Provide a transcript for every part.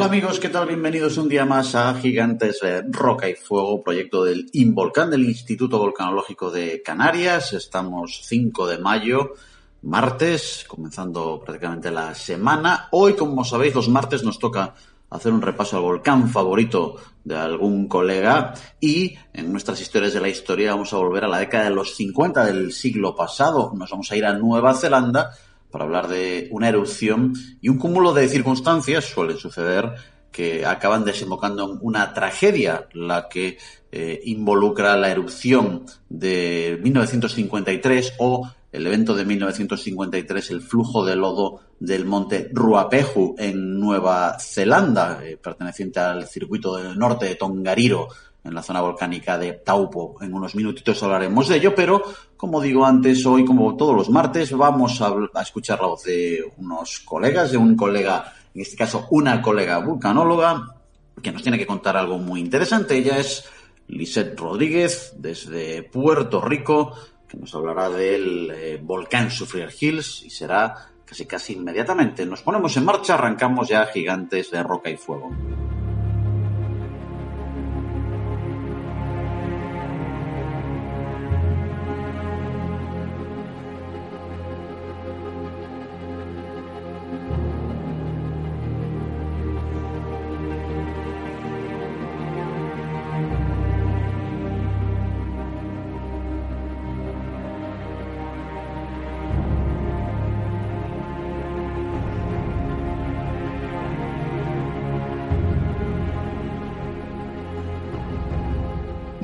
Hola amigos, ¿qué tal? Bienvenidos un día más a Gigantes de Roca y Fuego, proyecto del Involcán del Instituto Volcanológico de Canarias. Estamos 5 de mayo, martes, comenzando prácticamente la semana. Hoy, como sabéis, los martes nos toca hacer un repaso al volcán favorito de algún colega y en nuestras historias de la historia vamos a volver a la década de los 50 del siglo pasado. Nos vamos a ir a Nueva Zelanda para hablar de una erupción y un cúmulo de circunstancias suele suceder que acaban desembocando en una tragedia, la que eh, involucra la erupción de 1953 o el evento de 1953, el flujo de lodo del monte Ruapehu en Nueva Zelanda, eh, perteneciente al circuito del norte de Tongariro, en la zona volcánica de Taupo. En unos minutitos hablaremos de ello, pero como digo antes, hoy, como todos los martes, vamos a, escuchar la voz de unos colegas, de un colega, en este caso una colega vulcanóloga, que nos tiene que contar algo muy interesante. Ella es Lisette Rodríguez, desde Puerto Rico, que nos hablará del eh, volcán Sufrier Hills y será casi casi inmediatamente. Nos ponemos en marcha, arrancamos ya gigantes de roca y fuego.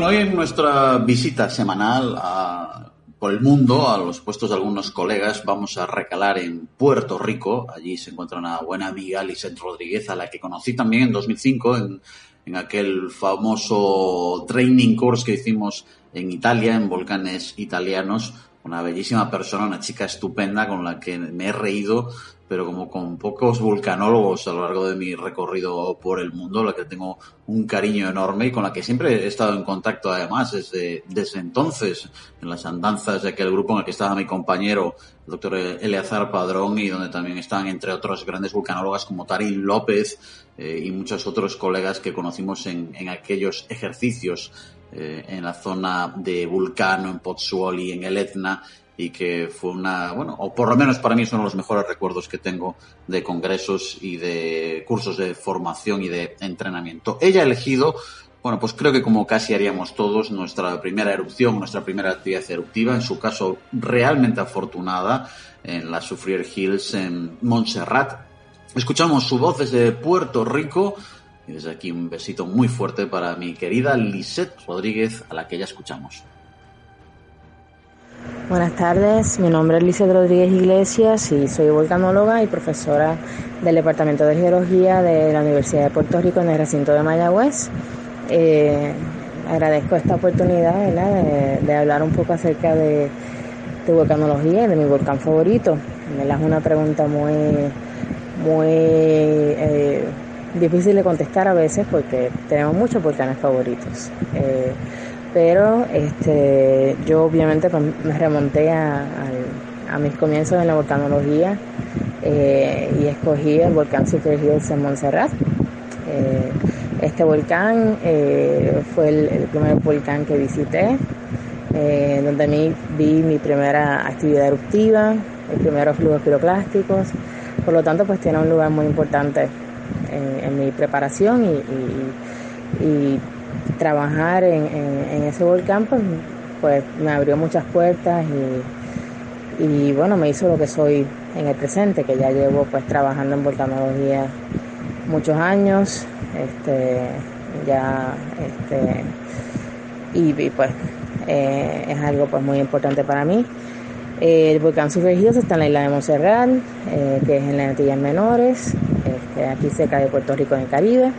Bueno, hoy en nuestra visita semanal por el mundo, a los puestos de algunos colegas, vamos a recalar en Puerto Rico. Allí se encuentra una buena amiga, Lisette Rodríguez, a la que conocí también en 2005 en, en aquel famoso training course que hicimos en Italia, en volcanes italianos. Una bellísima persona, una chica estupenda con la que me he reído pero como con pocos vulcanólogos a lo largo de mi recorrido por el mundo, la que tengo un cariño enorme y con la que siempre he estado en contacto además desde, desde entonces, en las andanzas de aquel grupo en el que estaba mi compañero, el doctor Eleazar Padrón, y donde también estaban entre otros grandes vulcanólogas como Tarín López eh, y muchos otros colegas que conocimos en, en aquellos ejercicios eh, en la zona de Vulcano, en Pozzuoli, en el Etna, y que fue una, bueno, o por lo menos para mí son los mejores recuerdos que tengo de congresos y de cursos de formación y de entrenamiento. Ella ha elegido, bueno, pues creo que como casi haríamos todos, nuestra primera erupción, nuestra primera actividad eruptiva, en su caso realmente afortunada, en la Sufrier Hills en Montserrat. Escuchamos su voz desde Puerto Rico y desde aquí un besito muy fuerte para mi querida Lisette Rodríguez, a la que ya escuchamos. Buenas tardes, mi nombre es Lice Rodríguez Iglesias y soy volcanóloga y profesora del Departamento de Geología de la Universidad de Puerto Rico en el recinto de Mayagüez. Eh, agradezco esta oportunidad de, hablar un poco acerca de, de volcanología y de mi volcán favorito. Es una pregunta muy, muy eh, difícil de contestar a veces porque tenemos muchos volcanes favoritos. Eh, pero este, yo obviamente pues, me remonté a, mis comienzos en la volcanología eh, y escogí el volcán Super Hills en Montserrat. Eh, este volcán fue el, primer volcán que visité, donde mí vi mi primera actividad eruptiva, los primeros flujos piroclásticos, por lo tanto pues tiene un lugar muy importante en, mi preparación y trabajar en, ese volcán pues, pues, me abrió muchas puertas y, bueno, me hizo lo que soy en el presente, que ya llevo pues trabajando en volcanología muchos años, este, ya, este, y, pues eh, es algo pues muy importante para mí. el volcán sumergido está en la isla de Montserrat, eh, que es en las Antillas Menores, este, aquí cerca de Puerto Rico en el Caribe.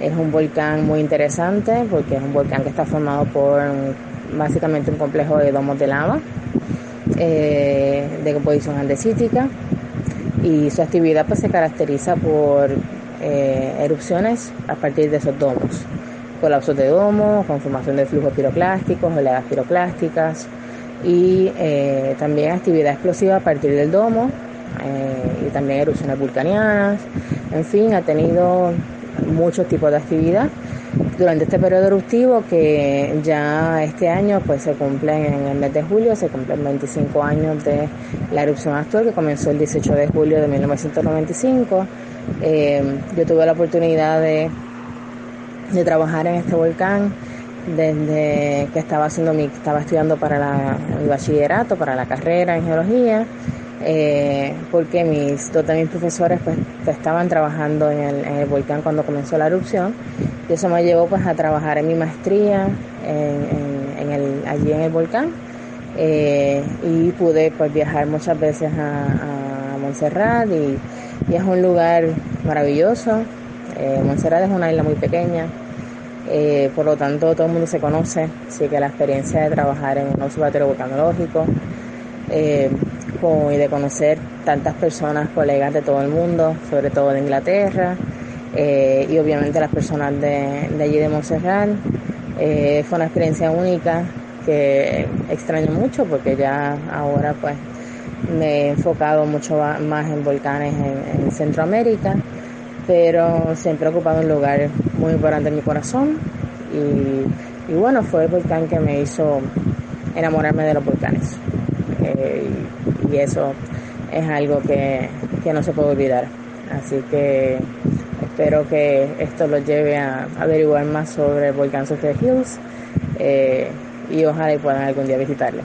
Es un volcán muy interesante porque es un volcán que está formado por básicamente un complejo de domos de lava eh, de composición andesítica y su actividad pues, se caracteriza por eh, erupciones a partir de esos domos, colapsos de domos, conformación de flujos piroclásticos, oleadas piroclásticas y eh, también actividad explosiva a partir del domo y también erupciones vulcanianas, En fin, ha tenido muchos tipos de actividad. Durante este periodo eruptivo que ya este año pues se cumple en el mes de julio, se cumplen 25 años de la erupción actual que comenzó el 18 de julio de 1995. Eh, yo tuve la oportunidad de, de trabajar en este volcán desde que estaba haciendo mi, estaba estudiando para la, el bachillerato, para la carrera en geología, eh, porque mis dos de mis profesores pues estaban trabajando en el, volcán cuando comenzó la erupción. Y eso me llevó pues a trabajar en mi maestría en, el, allí en el volcán. Eh, y pude pues viajar muchas veces a, Montserrat y, es un lugar maravilloso. Eh, Montserrat es una isla muy pequeña, por lo tanto todo el mundo se conoce, así que la experiencia de trabajar en un observatorio volcanológico y de conocer tantas personas, colegas de todo el mundo, sobre todo de Inglaterra, eh, y obviamente las personas de, allí de Montserrat, eh, fue una experiencia única que extraño mucho porque ya ahora pues me he enfocado mucho más en volcanes en, en Centroamérica pero siempre he ocupado un lugar muy importante en mi corazón y, y bueno, fue el volcán que me hizo enamorarme de los volcanes. Eh, y, eso es algo que, que, no se puede olvidar. Así que espero que esto los lleve a averiguar más sobre el volcán Sofia Hills eh, y ojalá puedan algún día visitarlo.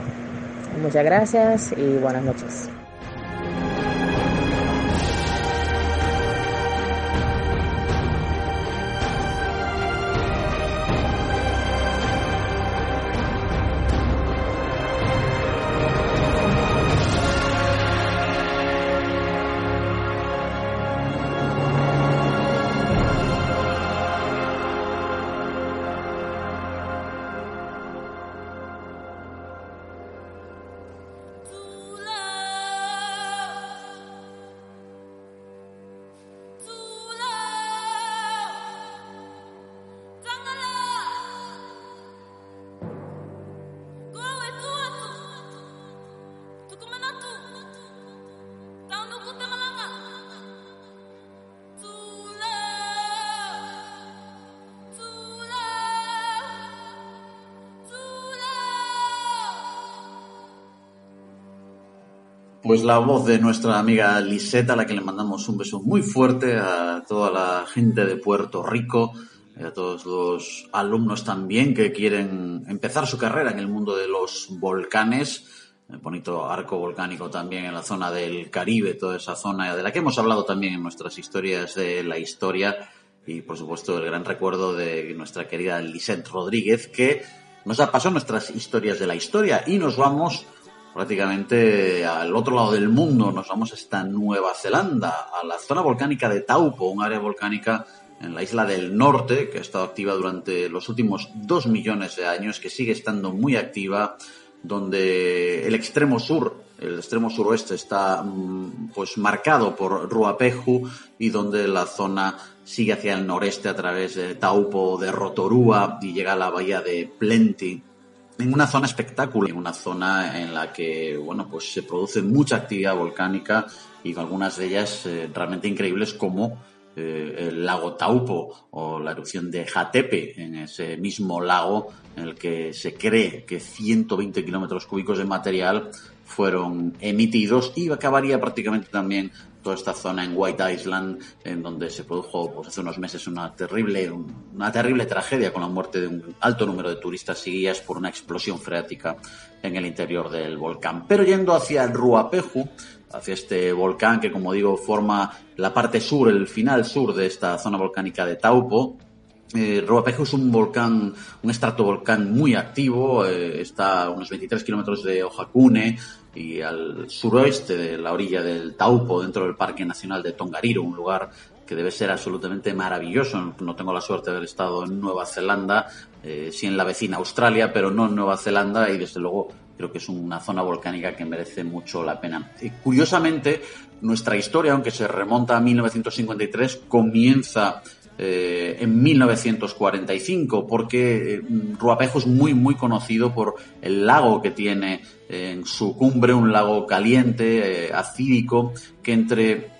Muchas gracias y buenas noches. Pues la voz de nuestra amiga Liseta, a la que le mandamos un beso muy fuerte a toda la gente de Puerto Rico, a todos los alumnos también que quieren empezar su carrera en el mundo de los volcanes. El bonito arco volcánico también en la zona del Caribe, toda esa zona de la que hemos hablado también en nuestras historias de la historia. Y por supuesto el gran recuerdo de nuestra querida Lisette Rodríguez, que nos ha pasado nuestras historias de la historia. Y nos vamos prácticamente al otro lado del mundo. Nos vamos hasta Nueva Zelanda, a la zona volcánica de Taupo, un área volcánica en la isla del norte que ha estado activa durante los últimos dos millones de años, que sigue estando muy activa, donde el extremo sur, el extremo suroeste está pues marcado por Ruapehu y donde la zona sigue hacia el noreste a través de Taupo, de Rotorua y llega a la bahía de Plenty en una zona espectacular, en una zona en la que, bueno, pues se produce mucha actividad volcánica y algunas de ellas eh, realmente increíbles como eh, el lago Taupo o la erupción de Jatepe en ese mismo lago en el que se cree que 120 kilómetros cúbicos de material fueron emitidos y acabaría prácticamente también toda esta zona en White Island, en donde se produjo pues, hace unos meses una terrible, una terrible tragedia con la muerte de un alto número de turistas y guías por una explosión freática en el interior del volcán. Pero yendo hacia el Ruapehu, hacia este volcán que, como digo, forma la parte sur, el final sur de esta zona volcánica de Taupo, eh, Ruapehu es un volcán, un estratovolcán muy activo, eh, está a unos 23 kilómetros de Ojakune, y al suroeste de la orilla del Taupo, dentro del Parque Nacional de Tongariro, un lugar que debe ser absolutamente maravilloso. No tengo la suerte de haber estado en Nueva Zelanda, eh, sí en la vecina Australia, pero no en Nueva Zelanda y desde luego creo que es una zona volcánica que merece mucho la pena. Curiosamente, nuestra historia, aunque se remonta a 1953, comienza eh, en 1945, porque eh, Ruapejo es muy, muy conocido por el lago que tiene en su cumbre, un lago caliente, eh, acídico, que entre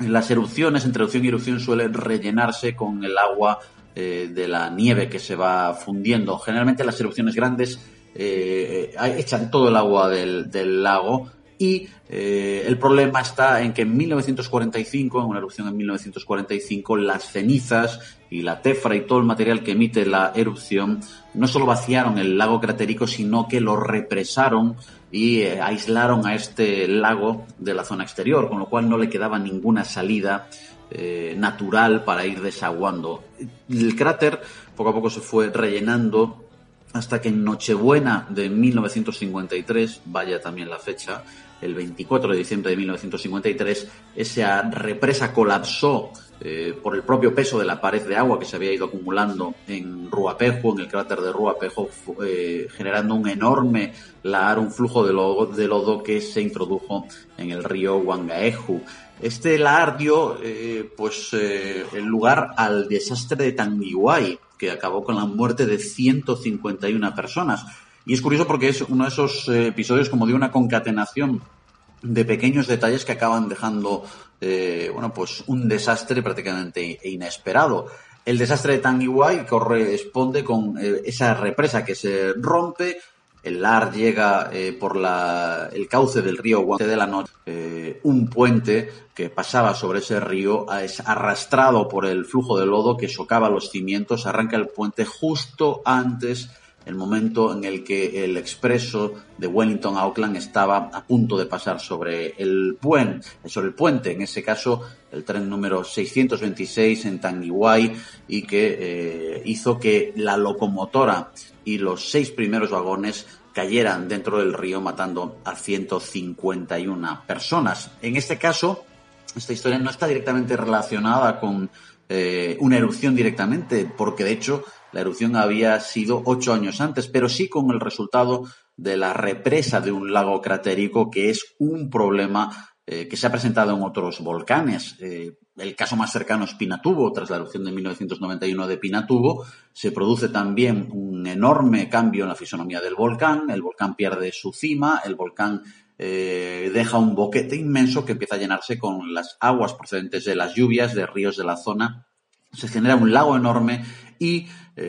las erupciones, entre erupción y erupción, suelen rellenarse con el agua eh, de la nieve que se va fundiendo. Generalmente las erupciones grandes eh, echan todo el agua del lago y eh, el problema está en que en 1945, en una erupción en 1945, las cenizas y la tefra y todo el material que emite la erupción no solo vaciaron el lago cratérico, sino que lo represaron y eh, aislaron a este lago de la zona exterior, con lo cual no le quedaba ninguna salida eh, natural para ir desaguando. El cráter poco a poco se fue rellenando hasta que en Nochebuena de 1953, vaya también la fecha, el 24 de diciembre de 1953, esa represa colapsó eh, por el propio peso de la pared de agua que se había ido acumulando en Ruapejo, en el cráter de Ruapejo, eh, generando un enorme lahar, un flujo de lodo, de lodo que se introdujo en el río Wangaeju. Este lahar dio eh, pues, el lugar al desastre de Tanguiguay, que acabó con la muerte de 151 personas. Y es curioso porque es uno de esos eh, episodios como de una concatenación de pequeños detalles que acaban dejando, eh, bueno, pues un desastre prácticamente inesperado. El desastre de Tanguiguay corresponde con eh, esa represa que se rompe, el LAR llega por la, el cauce del río Guante de la Noche, un puente que pasaba sobre ese río es arrastrado por el flujo de lodo que socava los cimientos, arranca el puente justo antes el momento en el que el expreso de Wellington a Auckland estaba a punto de pasar sobre el puente, sobre el puente, en ese caso el tren número 626 en Tangiwai y que eh, hizo que la locomotora y los seis primeros vagones cayeran dentro del río matando a 151 personas. En este caso, esta historia no está directamente relacionada con eh, una erupción directamente, porque de hecho la erupción había sido ocho años antes, pero sí con el resultado de la represa de un lago cratérico, que es un problema eh, que se ha presentado en otros volcanes. Eh, el caso más cercano es Pinatubo. Tras la erupción de 1991 de Pinatubo, se produce también un enorme cambio en la fisonomía del volcán. El volcán pierde su cima, el volcán eh, deja un boquete inmenso que empieza a llenarse con las aguas procedentes de las lluvias de ríos de la zona. Se genera un lago enorme y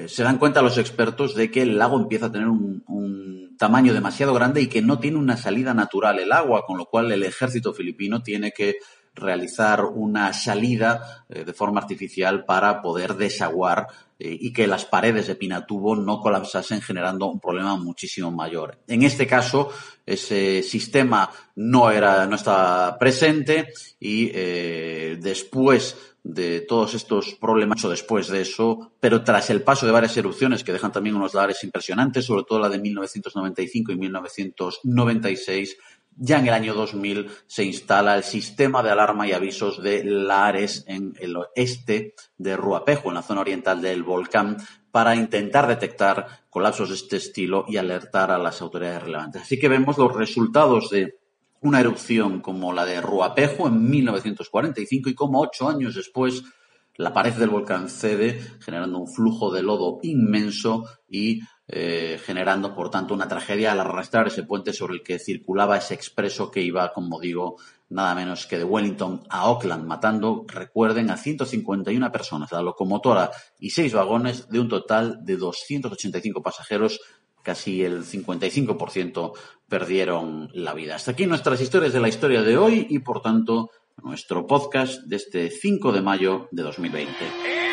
se dan cuenta los expertos de que el lago empieza a tener un, tamaño demasiado grande y que no tiene una salida natural el agua, con lo cual el ejército filipino tiene que realizar una salida eh, de forma artificial para poder desaguar y que las paredes de Pinatubo no colapsasen generando un problema muchísimo mayor. En este caso, ese sistema no era, no estaba presente y después de todos estos problemas o después de eso, pero tras el paso de varias erupciones que dejan también unos lares impresionantes, sobre todo la de 1995 y 1996, ya en el año 2000 se instala el sistema de alarma y avisos de lares en el oeste de Ruapejo, en la zona oriental del volcán, para intentar detectar colapsos de este estilo y alertar a las autoridades relevantes. Así que vemos los resultados de una erupción como la de Ruapejo en 1945 y como ocho años después la pared del volcán cede, generando un flujo de lodo inmenso y eh, generando, por tanto, una tragedia al arrastrar ese puente sobre el que circulaba ese expreso que iba, como digo, nada menos que de Wellington a Auckland, matando, recuerden, a 151 personas, la locomotora y seis vagones de un total de 285 pasajeros casi el 55% perdieron la vida. Hasta aquí nuestras historias de la historia de hoy y por tanto nuestro podcast de este 5 de mayo de 2020.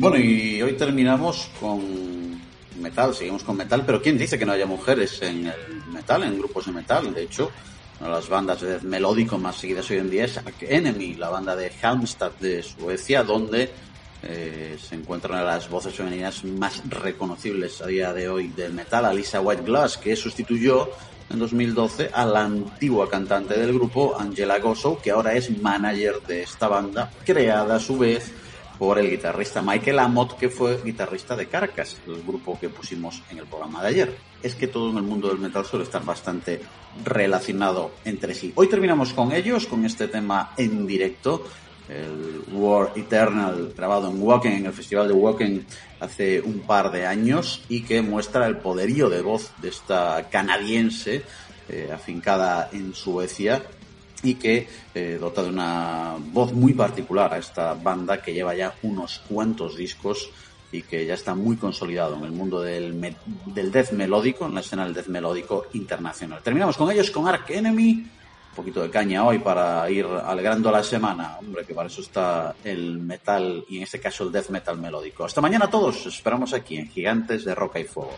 Bueno, y hoy terminamos con metal, seguimos con metal, pero ¿quién dice que no haya mujeres en el metal, en grupos de metal? De hecho, una de las bandas de melódico más seguidas hoy en día es Enemy, la banda de Halmstad de Suecia, donde eh, se encuentran las voces femeninas más reconocibles a día de hoy del metal, Alisa White Glass, que sustituyó en 2012 a la antigua cantante del grupo, Angela Gosso, que ahora es manager de esta banda, creada a su vez por el guitarrista Michael Amott, que fue guitarrista de Carcass, el grupo que pusimos en el programa de ayer. Es que todo en el mundo del metal suele estar bastante relacionado entre sí. Hoy terminamos con ellos, con este tema en directo, el War Eternal, grabado en Wacken, en el Festival de Wacken hace un par de años, y que muestra el poderío de voz de esta canadiense, eh, afincada en Suecia, y que eh, dota de una voz muy particular a esta banda que lleva ya unos cuantos discos y que ya está muy consolidado en el mundo del, del death melódico, en la escena del death melódico internacional. Terminamos con ellos, con Ark Enemy, un poquito de caña hoy para ir alegrando la semana, hombre, que para eso está el metal y en este caso el death metal melódico. Hasta mañana a todos, esperamos aquí en Gigantes de Roca y Fuego.